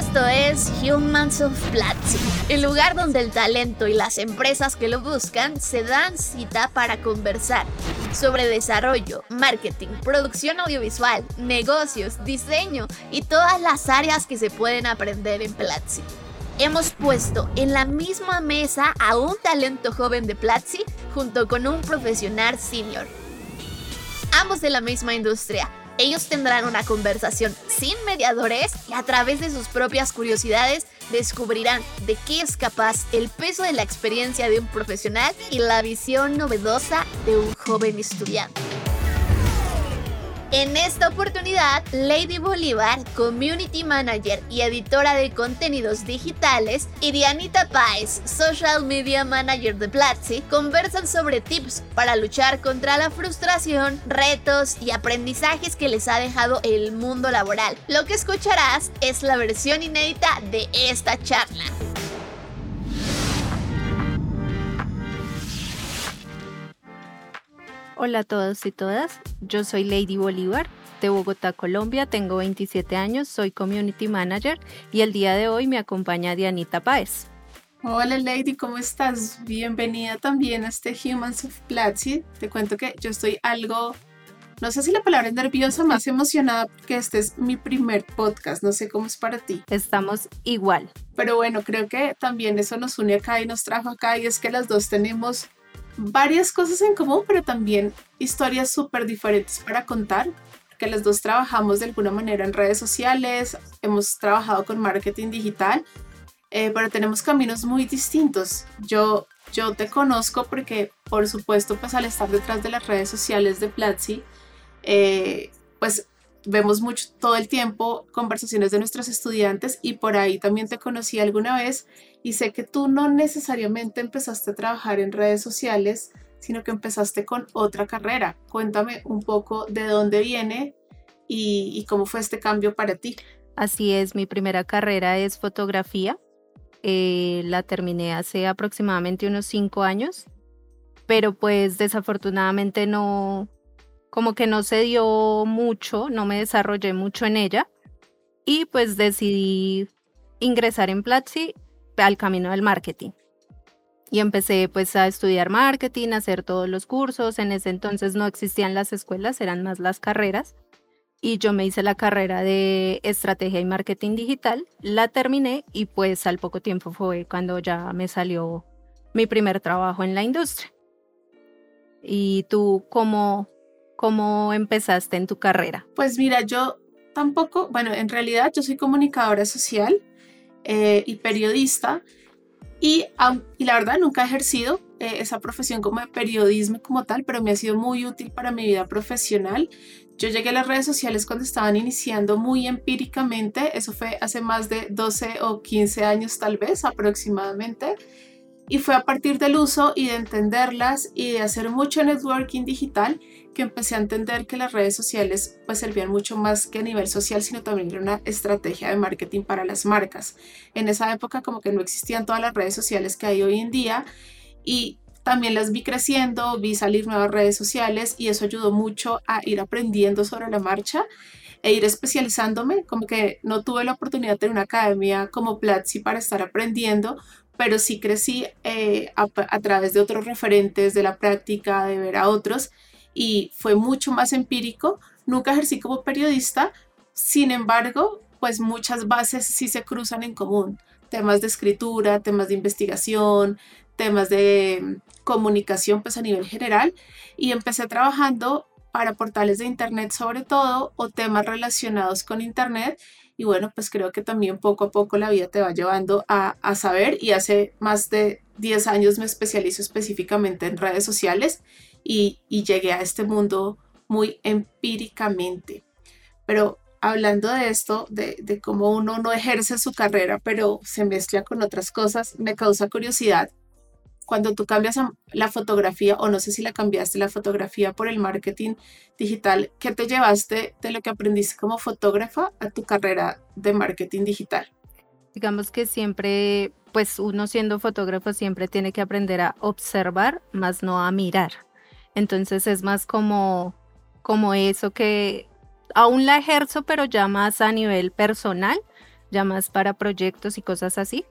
Esto es Humans of Platzi, el lugar donde el talento y las empresas que lo buscan se dan cita para conversar sobre desarrollo, marketing, producción audiovisual, negocios, diseño y todas las áreas que se pueden aprender en Platzi. Hemos puesto en la misma mesa a un talento joven de Platzi junto con un profesional senior. Ambos de la misma industria, ellos tendrán una conversación sin mediadores y a través de sus propias curiosidades descubrirán de qué es capaz el peso de la experiencia de un profesional y la visión novedosa de un joven estudiante. En esta oportunidad, Lady Bolívar, Community Manager y editora de contenidos digitales, y Dianita Páez, Social Media Manager de Platzi, conversan sobre tips para luchar contra la frustración, retos y aprendizajes que les ha dejado el mundo laboral. Lo que escucharás es la versión inédita de esta charla. Hola a todos y todas, yo soy Lady Bolívar de Bogotá, Colombia, tengo 27 años, soy Community Manager y el día de hoy me acompaña Dianita Páez. Hola Lady, ¿cómo estás? Bienvenida también a este Humans of Platzi. Te cuento que yo estoy algo, no sé si la palabra es nerviosa, más emocionada porque este es mi primer podcast, no sé cómo es para ti. Estamos igual. Pero bueno, creo que también eso nos une acá y nos trajo acá y es que las dos tenemos varias cosas en común, pero también historias súper diferentes para contar, que las dos trabajamos de alguna manera en redes sociales, hemos trabajado con marketing digital, eh, pero tenemos caminos muy distintos. Yo, yo te conozco porque, por supuesto, pues al estar detrás de las redes sociales de Platzi, eh, pues vemos mucho todo el tiempo conversaciones de nuestros estudiantes y por ahí también te conocí alguna vez y sé que tú no necesariamente empezaste a trabajar en redes sociales, sino que empezaste con otra carrera. Cuéntame un poco de dónde viene y, cómo fue este cambio para ti. Así es, mi primera carrera es fotografía. Eh, la terminé hace aproximadamente unos cinco años, pero pues desafortunadamente no, como que no se dio mucho, no me desarrollé mucho en ella y pues decidí ingresar en Platzi al camino del marketing. Y empecé pues a estudiar marketing, a hacer todos los cursos. En ese entonces no existían las escuelas, eran más las carreras. Y yo me hice la carrera de estrategia y marketing digital, la terminé y pues al poco tiempo fue cuando ya me salió mi primer trabajo en la industria. ¿Y tú cómo, cómo empezaste en tu carrera? Pues mira, yo tampoco, bueno, en realidad yo soy comunicadora social eh, y periodista y, y, la verdad nunca he ejercido eh, esa profesión como de periodismo como tal, pero me ha sido muy útil para mi vida profesional. Yo llegué a las redes sociales cuando estaban iniciando muy empíricamente, eso fue hace más de 12 o 15 años tal vez aproximadamente. Y fue a partir del uso y de entenderlas y de hacer mucho networking digital que empecé a entender que las redes sociales pues servían mucho más que a nivel social, sino también era una estrategia de marketing para las marcas. En esa época como que no existían todas las redes sociales que hay hoy en día y también las vi creciendo, vi salir nuevas redes sociales y eso ayudó mucho a ir aprendiendo sobre la marcha e ir especializándome, como que no tuve la oportunidad de tener una academia como Platzi para estar aprendiendo, pero sí crecí eh, a, través de otros referentes, de la práctica, de ver a otros, y fue mucho más empírico. Nunca ejercí como periodista, sin embargo, pues muchas bases sí se cruzan en común. Temas de escritura, temas de investigación, temas de mm, comunicación, pues a nivel general, y empecé trabajando para portales de Internet sobre todo o temas relacionados con Internet y bueno, pues creo que también poco a poco la vida te va llevando a, saber y hace más de 10 años me especializo específicamente en redes sociales y, llegué a este mundo muy empíricamente. Pero hablando de esto, de, de, cómo uno no ejerce su carrera, pero se mezcla con otras cosas, me causa curiosidad cuando tú cambias la fotografía, o no sé si la cambiaste la fotografía por el marketing digital, ¿qué te llevaste de lo que aprendiste como fotógrafa a tu carrera de marketing digital? Digamos que siempre, pues uno siendo fotógrafo siempre tiene que aprender a observar, más no a mirar. Entonces es más como, como eso que aún la ejerzo, pero ya más a nivel personal, ya más para proyectos y cosas así.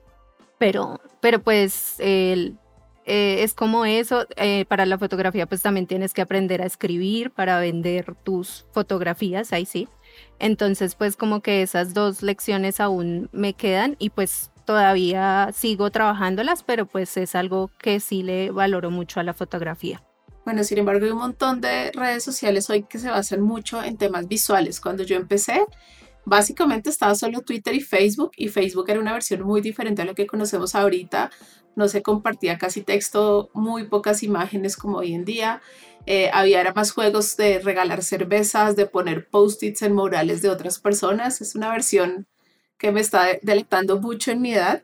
Pero, pero pues el, eh, es como eso, eh, para la fotografía pues también tienes que aprender a escribir para vender tus fotografías, ahí sí. Entonces pues como que esas dos lecciones aún me quedan y pues todavía sigo trabajándolas, pero pues es algo que sí le valoro mucho a la fotografía. Bueno, sin embargo, hay un montón de redes sociales hoy que se basan mucho en temas visuales. Cuando yo empecé, básicamente estaba solo Twitter y Facebook, y Facebook era una versión muy diferente a lo que conocemos ahorita, no se compartía casi texto, muy pocas imágenes como hoy en día. Eh, había más juegos de regalar cervezas, de poner post-its en murales de otras personas. Es una versión que me está deleitando mucho en mi edad.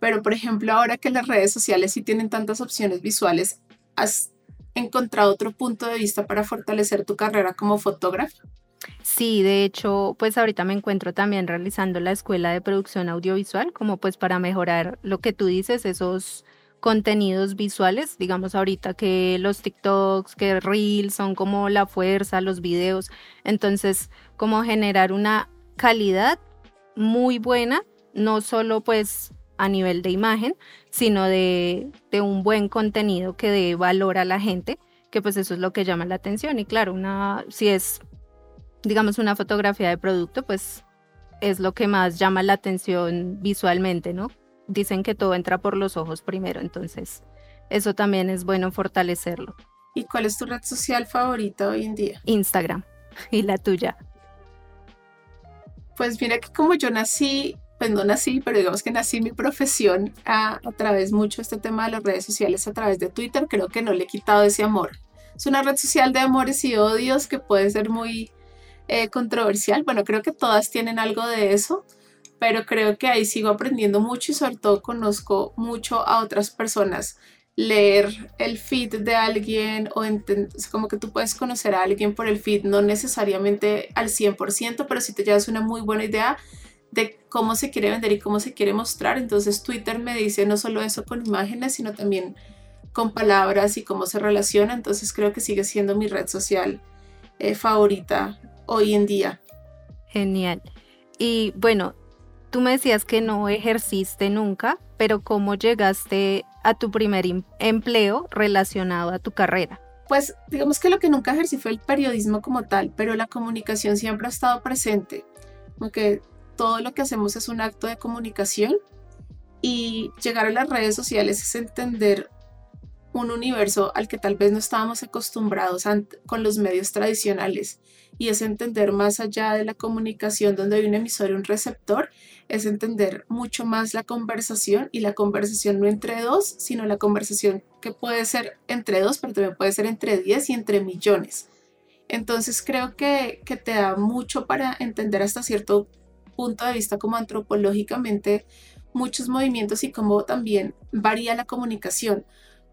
Pero, por ejemplo, ahora que las redes sociales sí tienen tantas opciones visuales, ¿has encontrado otro punto de vista para fortalecer tu carrera como fotógrafo? Sí, de hecho, pues ahorita me encuentro también realizando la escuela de producción audiovisual, como pues para mejorar lo que tú dices, esos contenidos visuales, digamos ahorita que los TikToks, que Reels son como la fuerza, los videos, entonces como generar una calidad muy buena, no solo pues a nivel de imagen, sino de, de un buen contenido que dé valor a la gente, que pues eso es lo que llama la atención y claro, una si es digamos, una fotografía de producto, pues es lo que más llama la atención visualmente, ¿no? Dicen que todo entra por los ojos primero, entonces eso también es bueno fortalecerlo. ¿Y cuál es tu red social favorita hoy en día? Instagram. ¿Y la tuya? Pues mira que como yo nací, pues no nací, pero digamos que nací mi profesión a, a través mucho este tema de las redes sociales, a través de Twitter, creo que no le he quitado ese amor. Es una red social de amores y odios que puede ser muy eh, controversial. Bueno, creo que todas tienen algo de eso, pero creo que ahí sigo aprendiendo mucho y sobre todo conozco mucho a otras personas. Leer el feed de alguien o como que tú puedes conocer a alguien por el feed, no necesariamente al 100%, pero si te llevas una muy buena idea de cómo se quiere vender y cómo se quiere mostrar. Entonces Twitter me dice no solo eso con imágenes, sino también con palabras y cómo se relaciona. Entonces creo que sigue siendo mi red social eh, favorita hoy en día. Genial. Y bueno, tú me decías que no ejerciste nunca, pero ¿cómo llegaste a tu primer em-, empleo relacionado a tu carrera? Pues digamos que lo que nunca ejercí fue el periodismo como tal, pero la comunicación siempre ha estado presente, porque todo lo que hacemos es un acto de comunicación y llegar a las redes sociales es entender un universo al que tal vez no estábamos acostumbrados con los medios tradicionales y es entender más allá de la comunicación donde hay un emisor y un receptor, es entender mucho más la conversación y la conversación no entre dos, sino la conversación que puede ser entre dos, pero también puede ser entre diez y entre millones. Entonces creo que, que te da mucho para entender hasta cierto punto de vista como antropológicamente muchos movimientos y cómo también varía la comunicación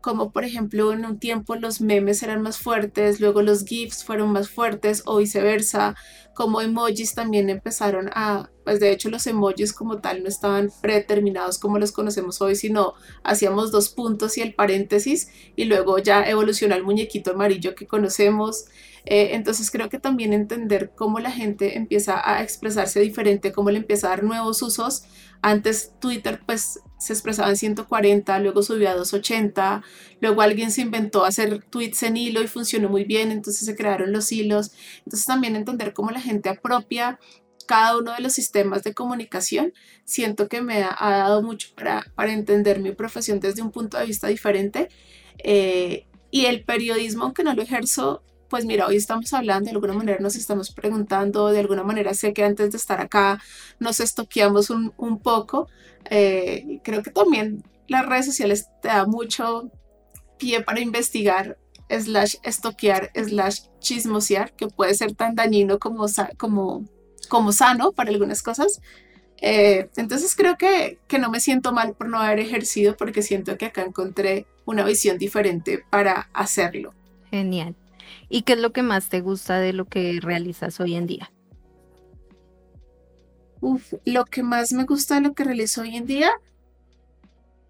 como por ejemplo en un tiempo los memes eran más fuertes, luego los GIFs fueron más fuertes o viceversa, como emojis también empezaron a, pues de hecho los emojis como tal no estaban predeterminados como los conocemos hoy, sino hacíamos dos puntos y el paréntesis y luego ya evolucionó el muñequito amarillo que conocemos. Eh, entonces creo que también entender cómo la gente empieza a expresarse diferente, cómo le empieza a dar nuevos usos. Antes Twitter pues se expresaba en 140, luego subió a 280, luego alguien se inventó hacer tweets en hilo y funcionó muy bien, entonces se crearon los hilos. Entonces también entender cómo la gente apropia cada uno de los sistemas de comunicación, siento que me ha, dado mucho para, para, entender mi profesión desde un punto de vista diferente. Eh, y el periodismo, aunque no lo ejerzo, pues mira, hoy estamos hablando, de alguna manera nos estamos preguntando, de alguna manera sé que antes de estar acá nos estoqueamos un, un poco. Eh, creo que también las redes sociales te da mucho pie para investigar slash estoquear, slash chismosear, que puede ser tan dañino como, como, como sano para algunas cosas. Eh, entonces creo que, que no me siento mal por no haber ejercido porque siento que acá encontré una visión diferente para hacerlo. Genial. ¿Y qué es lo que más te gusta de lo que realizas hoy en día? Uf, lo que más me gusta de lo que realizo hoy en día,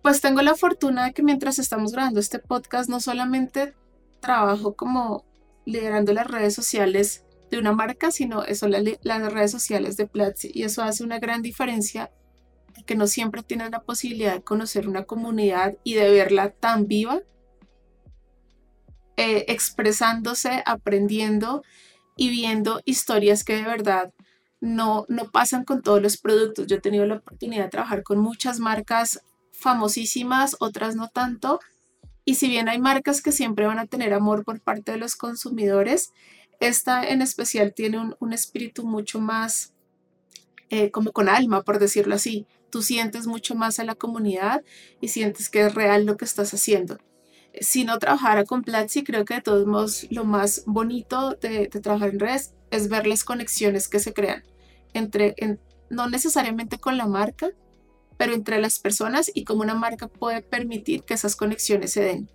pues tengo la fortuna de que mientras estamos grabando este podcast no solamente trabajo como liderando las redes sociales de una marca, sino son las, redes sociales de Platzi. Y eso hace una gran diferencia, que no siempre tienen la posibilidad de conocer una comunidad y de verla tan viva, eh, expresándose, aprendiendo y viendo historias que de verdad no, no pasan con todos los productos. Yo he tenido la oportunidad de trabajar con muchas marcas famosísimas, otras no tanto. Y si bien hay marcas que siempre van a tener amor por parte de los consumidores, esta en especial tiene un, espíritu mucho más eh, como con alma, por decirlo así. Tú sientes mucho más a la comunidad y sientes que es real lo que estás haciendo. Si no trabajara con Platzi, creo que de todos modos lo más bonito de, trabajar en redes es ver las conexiones que se crean entre, no necesariamente con la marca, pero entre las personas y cómo una marca puede permitir que esas conexiones se den.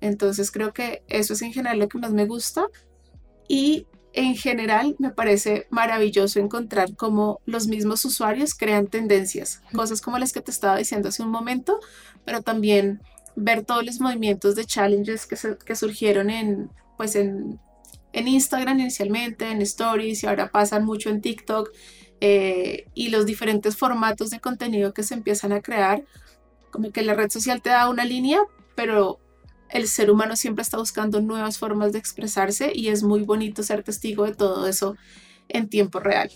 Entonces creo que eso es en general lo que más me gusta y en general me parece maravilloso encontrar cómo los mismos usuarios crean tendencias, cosas como las que te estaba diciendo hace un momento, pero también ver todos los movimientos de challenges que, que surgieron en, pues en, en Instagram inicialmente, en Stories y ahora pasan mucho en TikTok eh, y los diferentes formatos de contenido que se empiezan a crear, como que la red social te da una línea, pero el ser humano siempre está buscando nuevas formas de expresarse y es muy bonito ser testigo de todo eso en tiempo real.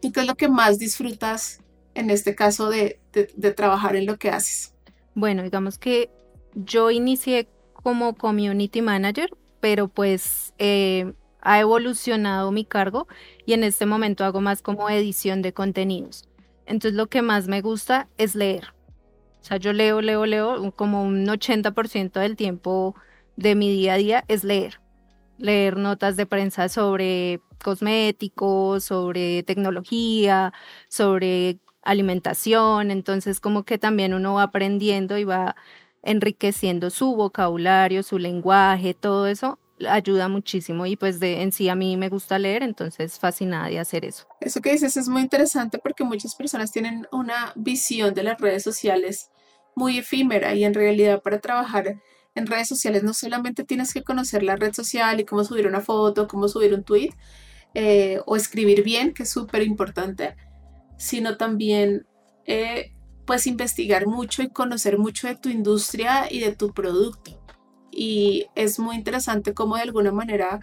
¿Y qué es lo que más disfrutas en este caso de, de, trabajar en lo que haces? Bueno, digamos que yo inicié como community manager, pero pues eh, ha evolucionado mi cargo y en este momento hago más como edición de contenidos. Entonces lo que más me gusta es leer. O sea, yo leo, leo, leo, como un 80% del tiempo de mi día a día es leer. Leer notas de prensa sobre cosméticos, sobre tecnología, sobre alimentación. Entonces como que también uno va aprendiendo y va enriqueciendo su vocabulario, su lenguaje, todo eso ayuda muchísimo y pues de en sí a mí me gusta leer, entonces fascinada de hacer eso. Eso que dices es muy interesante porque muchas personas tienen una visión de las redes sociales muy efímera y en realidad para trabajar en redes sociales no solamente tienes que conocer la red social y cómo subir una foto, cómo subir un tweet eh, o escribir bien, que es súper importante, sino también eh, pues investigar mucho y conocer mucho de tu industria y de tu producto y es muy interesante cómo de alguna manera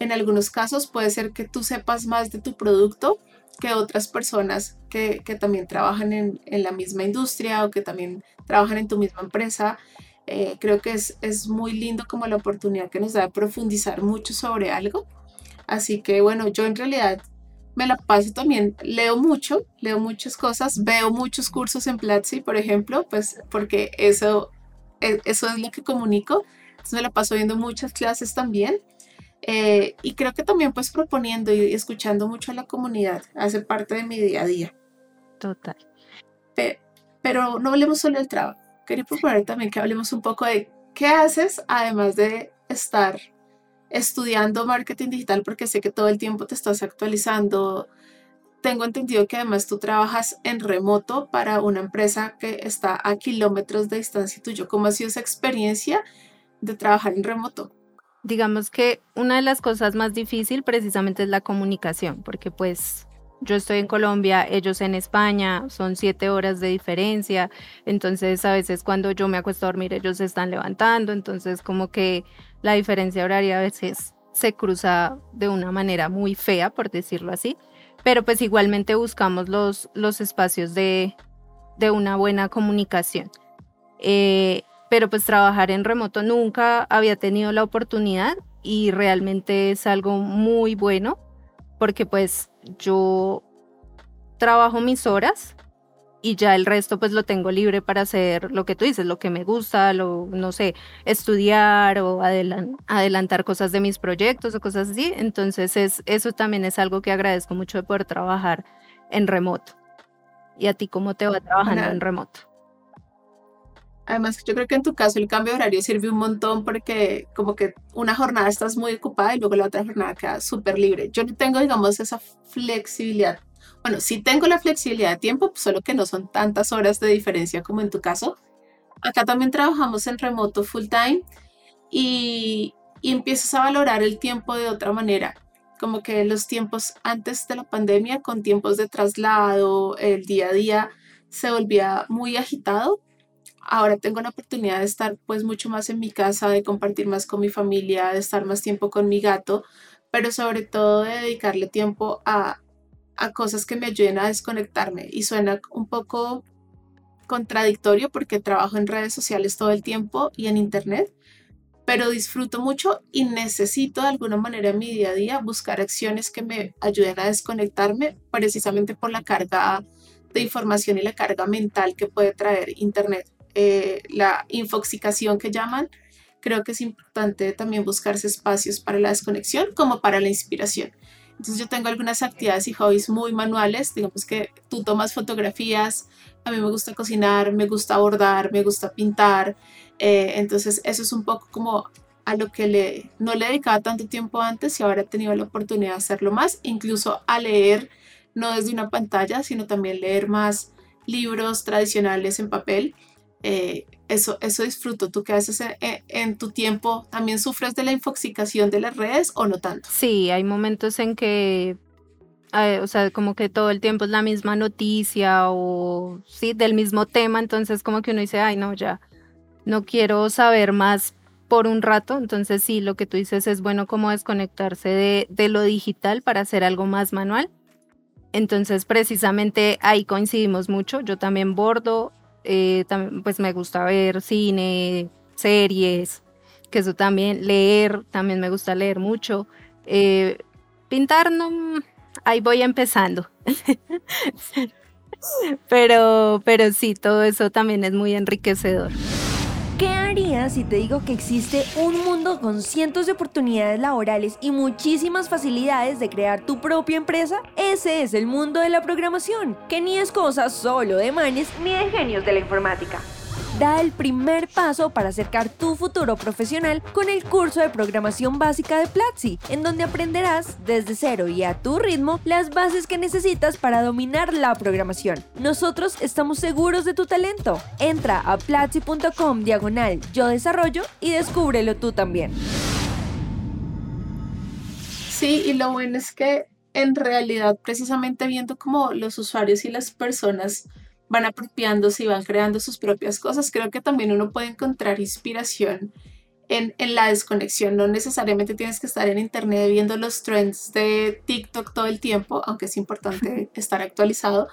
en algunos casos puede ser que tú sepas más de tu producto que otras personas que, también trabajan en, la misma industria o que también trabajan en tu misma empresa. Eh, creo que es, es muy lindo como la oportunidad que nos da de profundizar mucho sobre algo. Así que bueno, yo en realidad me la paso también, leo mucho, leo muchas cosas, veo muchos cursos en Platzi, por ejemplo, pues porque eso, e, eso es lo que comunico entonces me la paso viendo muchas clases también. Eh, y creo que también pues proponiendo y escuchando mucho a la comunidad hace parte de mi día a día. Total. pero no hablemos solo del trabajo. Quería proponer también que hablemos un poco de qué haces además de estar estudiando marketing digital porque sé que todo el tiempo te estás actualizando. Tengo entendido que además tú trabajas en remoto para una empresa que está a kilómetros de distancia tuyo. ¿Cómo ha sido esa experiencia de trabajar en remoto? Digamos que una de las cosas más difíciles precisamente es la comunicación, porque pues yo estoy en Colombia, ellos en España, son siete horas de diferencia, entonces a veces cuando yo me acuesto a dormir ellos se están levantando, entonces como que la diferencia horaria a veces se cruza de una manera muy fea, por decirlo así, pero pues igualmente buscamos los, los espacios de, de una buena comunicación. Eh, pero pues trabajar en remoto nunca había tenido la oportunidad y realmente es algo muy bueno porque pues yo trabajo mis horas y ya el resto pues lo tengo libre para hacer lo que tú dices, lo que me gusta, lo, no sé, estudiar o adelantar cosas de mis proyectos o cosas así. Entonces es, eso también es algo que agradezco mucho de poder trabajar en remoto. ¿Y a ti cómo te va trabajando en remoto? Además, yo creo que en tu caso el cambio de horario sirve un montón porque como que una jornada estás muy ocupada y luego la otra jornada queda súper libre. Yo no tengo, digamos, esa flexibilidad. Bueno, sí tengo la flexibilidad de tiempo, solo que no son tantas horas de diferencia como en tu caso. Acá también trabajamos en remoto full time y, y empiezas a valorar el tiempo de otra manera. como que los tiempos antes de la pandemia, con tiempos de traslado, el día a día, se volvía muy agitado. Ahora tengo la oportunidad de estar pues mucho más en mi casa, de compartir más con mi familia, de estar más tiempo con mi gato, pero sobre todo de dedicarle tiempo a, a cosas que me ayuden a desconectarme. Y suena un poco contradictorio porque trabajo en redes sociales todo el tiempo y en internet, pero disfruto mucho y necesito de alguna manera en mi día a día buscar acciones que me ayuden a desconectarme precisamente por la carga de información y la carga mental que puede traer internet. Eh, la infoxicación que llaman, creo que es importante también buscarse espacios para la desconexión como para la inspiración. Entonces yo tengo algunas actividades y hobbies muy manuales, digamos que tú tomas fotografías, a mí me gusta cocinar, me gusta bordar, me gusta pintar, eh, entonces eso es un poco como a lo que le, no le dedicaba tanto tiempo antes y ahora he tenido la oportunidad de hacerlo más, incluso a leer, no desde una pantalla, sino también leer más libros tradicionales en papel. Eh, eso, eso disfruto. ¿Tú qué haces en, tu tiempo? ¿También sufres de la infoxicación de las redes o no tanto? Sí, hay momentos en que, o sea, como que todo el tiempo es la misma noticia o, sí, del mismo tema, entonces como que uno dice, ay, no, ya, no quiero saber más por un rato, entonces sí, lo que tú dices es bueno como desconectarse de, de lo digital para hacer algo más manual. Entonces, precisamente ahí coincidimos mucho. Yo también bordo, eh, pues me gusta ver cine, series, que eso también, leer, también me gusta leer mucho. Eh, pintar, no, ahí voy empezando. pero, pero sí, todo eso también es muy enriquecedor. ¿Qué harías si te digo que existe un mundo con cientos de oportunidades laborales y muchísimas facilidades de crear tu propia empresa? Ese es el mundo de la programación, que ni es cosa solo de manes ni de genios de la informática da el primer paso para acercar tu futuro profesional con el curso de programación básica de Platzi, en donde aprenderás desde cero y a tu ritmo las bases que necesitas para dominar la programación. Nosotros estamos seguros de tu talento. Entra a platzi.com diagonal yo desarrollo y descúbrelo tú también. Sí, y lo bueno es que en realidad precisamente viendo cómo los usuarios y las personas van apropiándose y van creando sus propias cosas. Creo que también uno puede encontrar inspiración en, en, la desconexión. No necesariamente tienes que estar en internet viendo los trends de TikTok todo el tiempo, aunque es importante estar actualizado,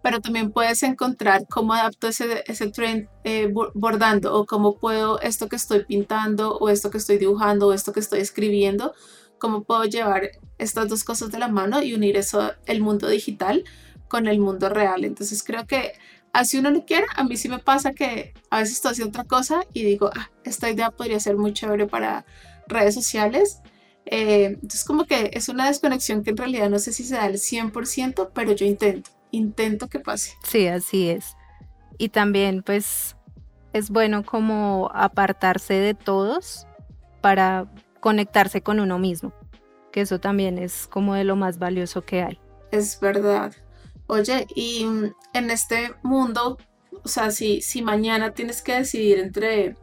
pero también puedes encontrar cómo adapto ese, ese trend eh, bordando o cómo puedo esto que estoy pintando o esto que estoy dibujando o esto que estoy escribiendo, cómo puedo llevar estas dos cosas de la mano y unir eso, el mundo digital con el mundo real. Entonces creo que así uno lo quiera, a mí sí me pasa que a veces estoy haciendo otra cosa y digo, ah, esta idea podría ser muy chévere para redes sociales. Eh, entonces como que es una desconexión que en realidad no sé si se da al 100%, pero yo intento, intento que pase. Sí, así es. Y también pues es bueno como apartarse de todos para conectarse con uno mismo, que eso también es como de lo más valioso que hay. Es verdad. Oye, y mm, en este mundo, o sea, si, si mañana tienes que decidir entre,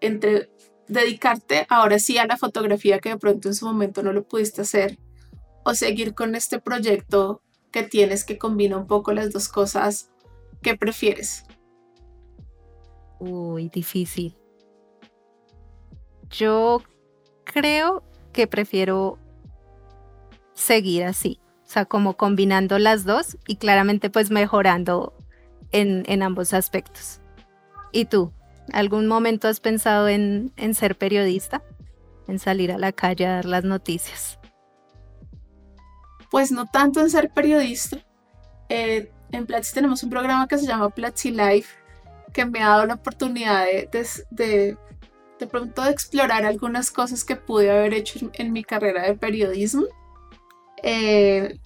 entre dedicarte ahora sí a la fotografía que de pronto en su momento no lo pudiste hacer, o seguir con este proyecto que tienes que combina un poco las dos cosas, ¿qué prefieres? Uy, difícil. Yo creo que prefiero seguir así. O sea, como combinando las dos y claramente pues mejorando en, en ambos aspectos. ¿Y tú? ¿Algún momento has pensado en, en, ser periodista? ¿En salir a la calle a dar las noticias? Pues no tanto en ser periodista. Eh, en Platzi tenemos un programa que se llama Platzi Life, que me ha dado la oportunidad de, de, de, pronto de explorar algunas cosas que pude haber hecho en, en mi carrera de periodismo. Eh,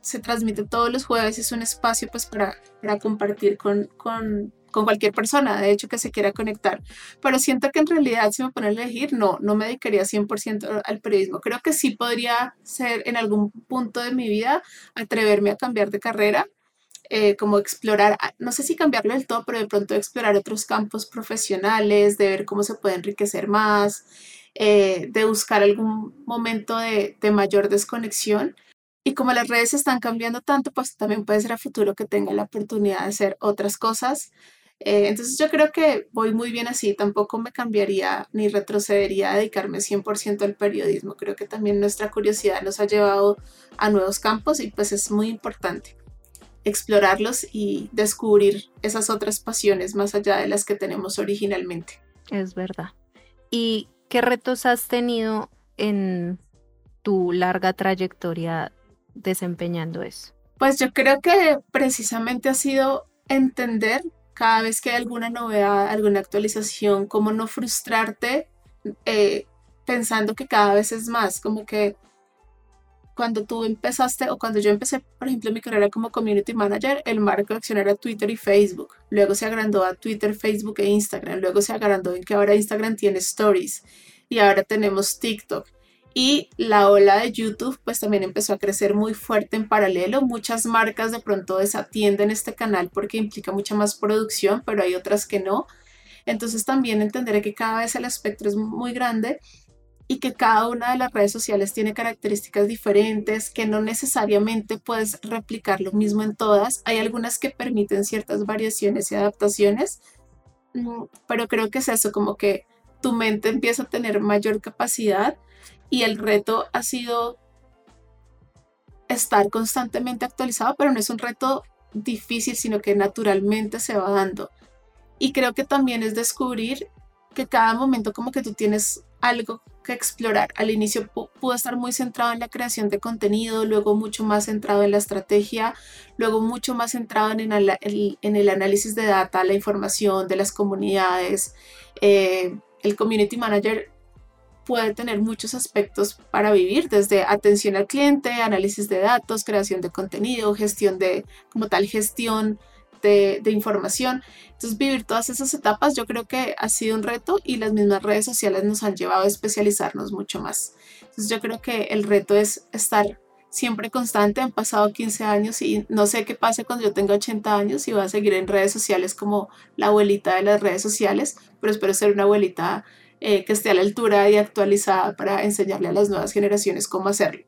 se transmite todos los jueves, es un espacio pues para, para compartir con, con, con, cualquier persona, de hecho, que se quiera conectar. Pero siento que en realidad, si me pone a elegir, no, no me dedicaría 100% al periodismo. Creo que sí podría ser en algún punto de mi vida atreverme a cambiar de carrera, eh, como explorar, ah, no sé si cambiarlo del todo, pero de pronto explorar otros campos profesionales, de ver cómo se puede enriquecer más, eh, de buscar algún momento de, de mayor desconexión. Y como las redes están cambiando tanto, pues también puede ser a futuro que tenga la oportunidad de hacer otras cosas. Eh, entonces yo creo que voy muy bien así, tampoco me cambiaría ni retrocedería a dedicarme 100% al periodismo. Creo que también nuestra curiosidad nos ha llevado a nuevos campos y pues es muy importante explorarlos y descubrir esas otras pasiones más allá de las que tenemos originalmente. Es verdad. ¿Y qué retos has tenido en tu larga trayectoria desempeñando eso? Pues yo creo que precisamente ha sido entender cada vez que hay alguna novedad, alguna actualización, cómo no frustrarte eh, pensando que cada vez es más, como que cuando tú empezaste o cuando yo empecé, por ejemplo, mi carrera como community manager, el marco de acción era Twitter y Facebook. Luego se agrandó a Twitter, Facebook e Instagram. Luego se agrandó en que ahora Instagram tiene stories y ahora tenemos TikTok. Y la ola de YouTube pues también empezó a crecer muy fuerte en paralelo. Muchas marcas de pronto desatienden este canal porque implica mucha más producción, pero hay otras que no. Entonces también entender que cada vez el espectro es muy grande y que cada una de las redes sociales tiene características diferentes, que no necesariamente puedes replicar lo mismo en todas. Hay algunas que permiten ciertas variaciones y adaptaciones, mm, pero creo que es eso, como que tu mente empieza a tener mayor capacidad y el reto ha sido estar constantemente actualizado, pero no es un reto difícil, sino que naturalmente se va dando. Y creo que también es descubrir que cada momento como que tú tienes algo que explorar. Al inicio pudo estar muy centrado en la creación de contenido, luego mucho más centrado en la estrategia, luego mucho más centrado en el, en el análisis de data, la información de las comunidades. Eh, el community manager puede tener muchos aspectos para vivir, desde atención al cliente, análisis de datos, creación de contenido, gestión de, como tal, gestión de, de, información. Entonces, vivir todas esas etapas yo creo que ha sido un reto y las mismas redes sociales nos han llevado a especializarnos mucho más. Entonces, yo creo que el reto es estar siempre constante. Han pasado 15 años y no sé qué pase cuando yo tenga 80 años y voy a seguir en redes sociales como la abuelita de las redes sociales, pero espero ser una abuelita eh, que esté a la altura y actualizada para enseñarle a las nuevas generaciones cómo hacerlo.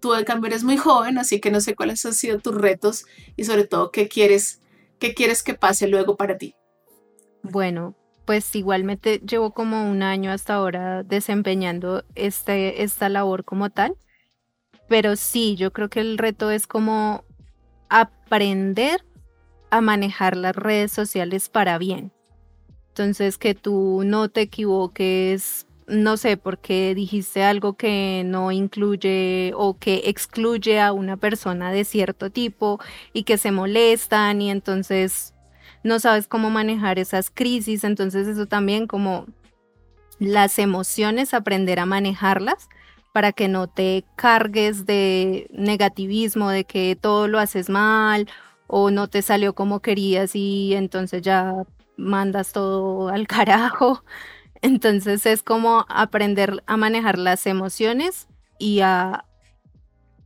Tú de cambio eres muy joven, así que no sé cuáles han sido tus retos y sobre todo qué quieres, qué quieres que pase luego para ti. Bueno, pues igualmente llevo como un año hasta ahora desempeñando este, esta labor como tal, pero sí, yo creo que el reto es como aprender a manejar las redes sociales para bien. Entonces, que tú no te equivoques, no sé, porque dijiste algo que no incluye o que excluye a una persona de cierto tipo y que se molestan y entonces no sabes cómo manejar esas crisis. Entonces, eso también como las emociones, aprender a manejarlas para que no te cargues de negativismo, de que todo lo haces mal o no te salió como querías y entonces ya mandas todo al carajo. Entonces es como aprender a manejar las emociones y a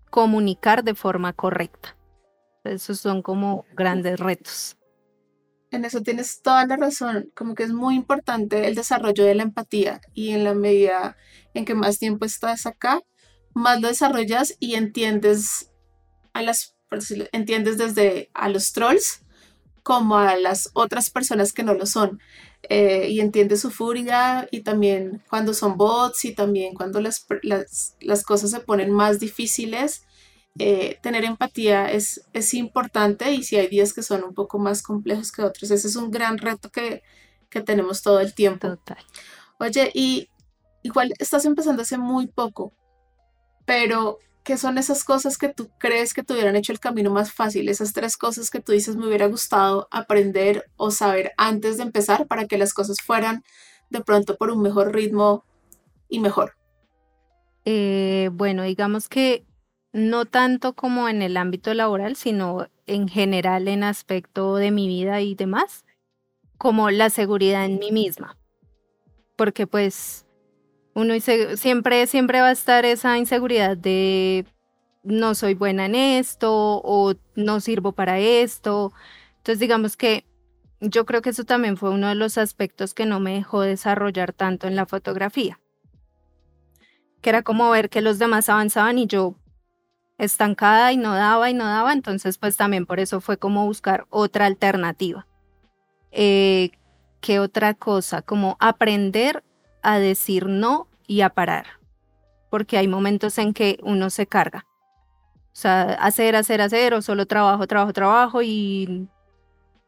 comunicar de forma correcta. Esos son como grandes retos. En eso tienes toda la razón, como que es muy importante el desarrollo de la empatía y en la medida en que más tiempo estás acá, más lo desarrollas y entiendes a las entiendes desde a los trolls como a las otras personas que no lo son. Eh, y entiende su furia y también cuando son bots y también cuando las, las, cosas se ponen más difíciles, eh, tener empatía es, es importante y si hay días que son un poco más complejos que otros, ese es un gran reto que, que tenemos todo el tiempo. Total. Oye, y igual estás empezando hace muy poco, pero ¿Qué son esas cosas que tú crees que te hubieran hecho el camino más fácil? Esas tres cosas que tú dices me hubiera gustado aprender o saber antes de empezar para que las cosas fueran de pronto por un mejor ritmo y mejor. Eh, bueno, digamos que no tanto como en el ámbito laboral, sino en general en aspecto de mi vida y demás, como la seguridad en mí misma. Porque pues uno siempre, siempre va a estar esa inseguridad de no soy buena en esto o no sirvo para esto. Entonces, digamos que yo creo que eso también fue uno de los aspectos que no me dejó desarrollar tanto en la fotografía, que era como ver que los demás avanzaban y yo estancada y no daba y no daba, entonces pues también por eso fue como buscar otra alternativa. Eh, ¿Qué otra cosa? Como aprender a decir no y a parar, porque hay momentos en que uno se carga. O sea, hacer, hacer, hacer, o solo trabajo, trabajo, trabajo y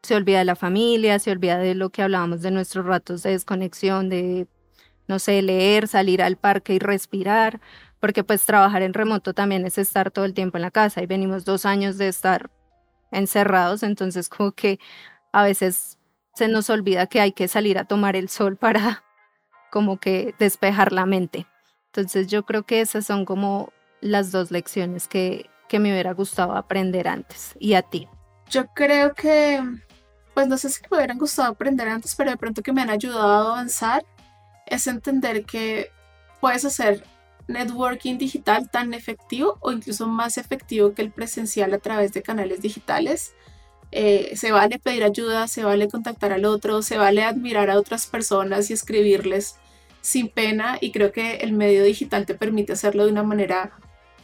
se olvida de la familia, se olvida de lo que hablábamos de nuestros ratos de desconexión, de, no sé, leer, salir al parque y respirar, porque pues trabajar en remoto también es estar todo el tiempo en la casa y venimos dos años de estar encerrados, entonces como que a veces se nos olvida que hay que salir a tomar el sol para como que despejar la mente. Entonces yo creo que esas son como las dos lecciones que, que me hubiera gustado aprender antes. ¿Y a ti? Yo creo que pues no sé si me hubieran gustado aprender antes, pero de pronto que me han ayudado a avanzar, es entender que puedes hacer networking digital tan efectivo o incluso más efectivo que el presencial a través de canales digitales. Eh, se vale pedir ayuda, se vale contactar al otro, se vale admirar a otras personas y escribirles sin pena y creo que el medio digital te permite hacerlo de una manera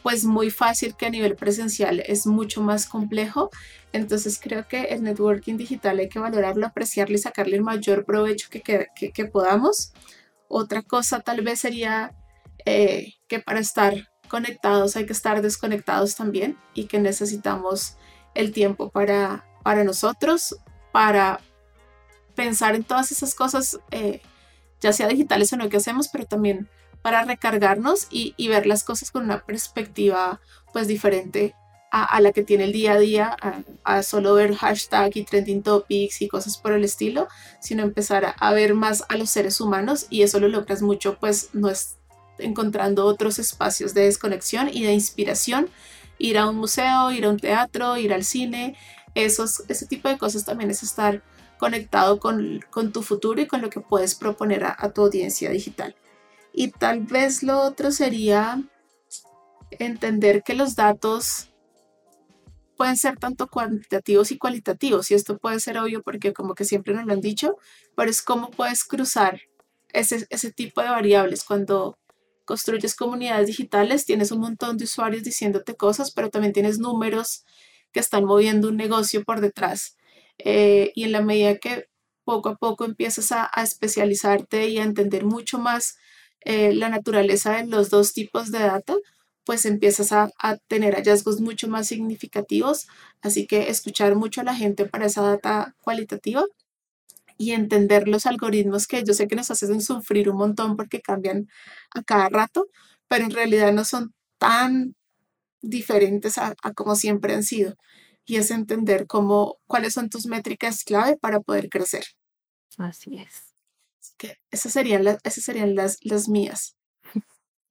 pues muy fácil que a nivel presencial es mucho más complejo. Entonces creo que el networking digital hay que valorarlo, apreciarlo y sacarle el mayor provecho que, que, podamos. Otra cosa tal vez sería eh, que para estar conectados hay que estar desconectados también y que necesitamos el tiempo para, para nosotros, para pensar en todas esas cosas, eh, ya sea digitales o no que hacemos, pero también para recargarnos y, ver las cosas con una perspectiva pues diferente a, la que tiene el día a día, a, solo ver hashtag y trending topics y cosas por el estilo, sino empezar a, ver más a los seres humanos y eso lo logras mucho pues no es encontrando otros espacios de desconexión y de inspiración, ir a un museo, ir a un teatro, ir al cine, esos, ese tipo de cosas también es estar conectado con, tu futuro y con lo que puedes proponer a tu audiencia digital. Y tal vez lo otro sería entender que los datos pueden ser tanto cuantitativos y cualitativos. Y esto puede ser obvio porque como que siempre nos lo han dicho, pero es cómo puedes cruzar ese, ese tipo de variables. Cuando construyes comunidades digitales, tienes un montón de usuarios diciéndote cosas, pero también tienes números que están moviendo un negocio por detrás. Eh, y en la medida que poco a poco empiezas a, a especializarte y a entender mucho más eh, la naturaleza de los dos tipos de data, pues empiezas a, tener hallazgos mucho más significativos. Así que escuchar mucho a la gente para esa data cualitativa y entender los algoritmos que yo sé que nos hacen sufrir un montón porque cambian a cada rato, pero en realidad no son tan diferentes a, a como siempre han sido. Y es entender cómo, cuáles son tus métricas clave para poder crecer. Así es que esas serían, las, esas serían las, las mías.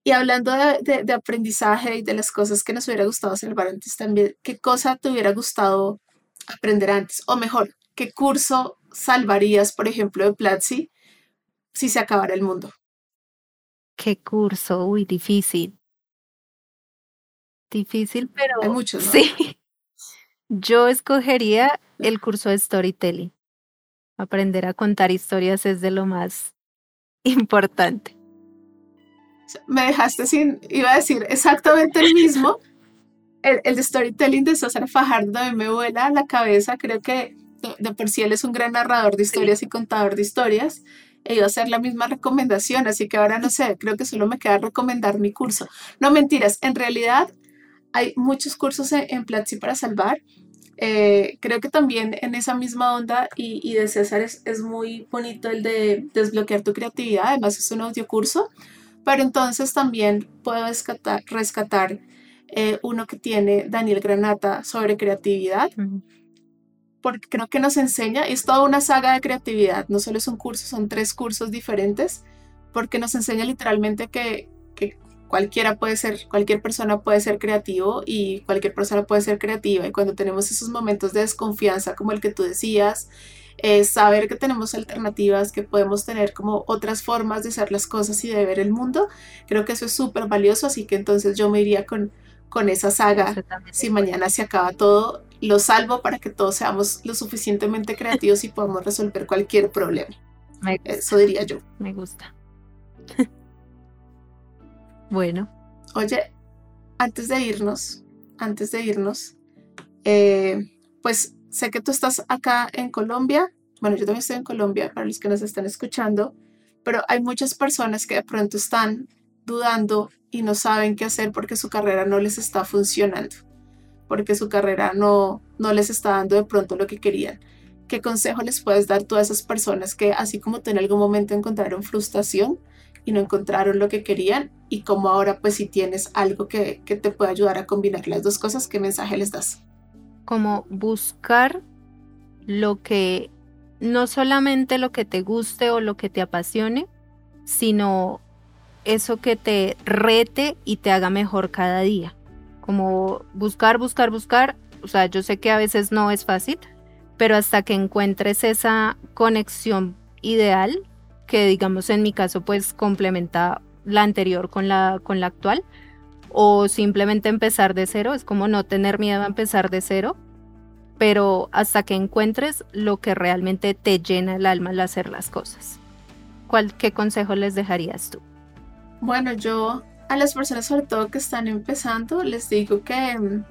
Y hablando de, de, aprendizaje y de las cosas que nos hubiera gustado salvar antes también, ¿qué cosa te hubiera gustado aprender antes? O mejor, ¿qué curso salvarías, por ejemplo, de Platzi si se acabara el mundo? ¿Qué curso? Uy, difícil. Difícil, pero... Hay muchos, Sí. Yo escogería el curso de storytelling. Aprender a contar historias es de lo más importante. Me dejaste sin, iba a decir exactamente el mismo. El, el de storytelling de César Fajardo me vuela la cabeza. Creo que de, por sí él es un gran narrador de historias y contador de historias. E iba a hacer la misma recomendación, así que ahora no sé, creo que solo me queda recomendar mi curso. No mentiras, en realidad hay muchos cursos en, en Platzi para salvar. Eh, creo que también en esa misma onda y, de César es, muy bonito el de desbloquear tu creatividad, además es un audio curso, pero entonces también puedo rescatar, rescatar eh, uno que tiene Daniel Granata sobre creatividad, porque creo que nos enseña, es toda una saga de creatividad, no solo es un curso, son tres cursos diferentes, porque nos enseña literalmente que cualquiera puede ser, cualquier persona puede ser creativo y cualquier persona puede ser creativa. Y cuando tenemos esos momentos de desconfianza, como el que tú decías, saber que tenemos alternativas, que podemos tener como otras formas de hacer las cosas y de ver el mundo, creo que eso es súper valioso. Así que entonces yo me iría con, con esa saga. Si mañana se acaba todo, lo salvo para que todos seamos lo suficientemente creativos y podamos resolver cualquier problema. Eso diría yo. Me gusta. Bueno. Oye, antes de irnos, antes de irnos, eh, pues sé que tú estás acá en Colombia. Bueno, yo también estoy en Colombia para los que nos están escuchando, pero hay muchas personas que de pronto están dudando y no saben qué hacer porque su carrera no les está funcionando, porque su carrera no, no les está dando de pronto lo que querían. ¿Qué consejo les puedes dar tú a esas personas que así como tú en algún momento encontraron frustración y no encontraron lo que querían y como ahora pues si tienes algo que, que te puede ayudar a combinar las dos cosas, ¿qué mensaje les das? Como buscar lo que, no solamente lo que te guste o lo que te apasione, sino eso que te rete y te haga mejor cada día. Como buscar, buscar, buscar. O sea, yo sé que a veces no es fácil, pero hasta que encuentres esa conexión ideal, que digamos en mi caso pues complementa la anterior con la, con la actual, o simplemente empezar de cero, es como no tener miedo a empezar de cero, pero hasta que encuentres lo que realmente te llena el alma al hacer las cosas. ¿Cuál, ¿Qué consejo les dejarías tú? Bueno, yo a las personas sobre todo que están empezando les digo que, mm,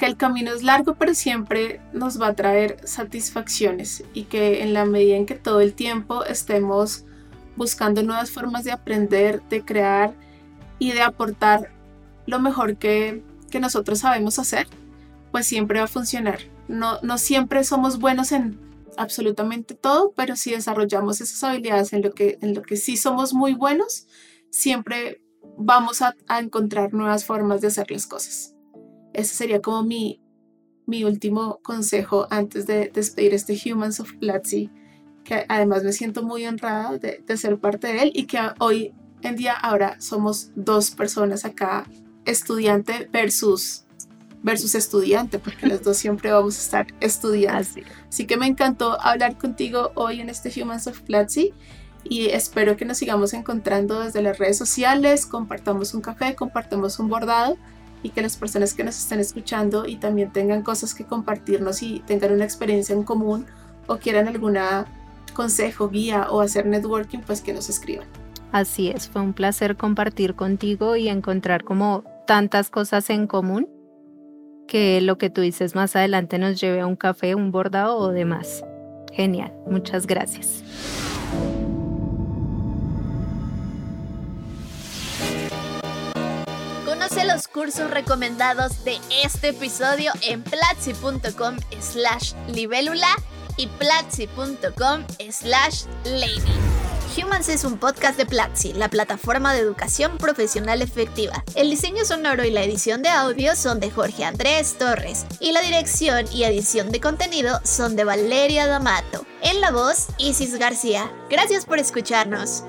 que el camino es largo pero siempre nos va a traer satisfacciones y que en la medida en que todo el tiempo estemos buscando nuevas formas de aprender, de crear y de aportar lo mejor que, que nosotros sabemos hacer, pues siempre va a funcionar. No, no siempre somos buenos en absolutamente todo, pero si desarrollamos esas habilidades en lo que, en lo que sí somos muy buenos, siempre vamos a, encontrar nuevas formas de hacer las cosas. Ese sería como mi, mi último consejo antes de despedir este Humans of Platzi, que además me siento muy honrada de, ser parte de él y que hoy en día ahora somos dos personas acá, estudiante versus versus estudiante, porque los dos siempre vamos a estar estudiando. Así. Así que me encantó hablar contigo hoy en este Humans of Platzi y espero que nos sigamos encontrando desde las redes sociales, compartamos un café, compartamos un bordado y que las personas que nos estén escuchando y también tengan cosas que compartirnos y tengan una experiencia en común o quieran algún consejo, guía o hacer networking, pues que nos escriban. Así es, fue un placer compartir contigo y encontrar como tantas cosas en común que lo que tú dices más adelante nos lleve a un café, un bordado o demás. Genial, muchas gracias. Los cursos recomendados de este episodio en platzi.com slash libélula y platzi.com slash lady. Humans es un podcast de Platzi, la plataforma de educación profesional efectiva. El diseño sonoro y la edición de audio son de Jorge Andrés Torres y la dirección y edición de contenido son de Valeria D'Amato. En la voz, Isis García. Gracias por escucharnos.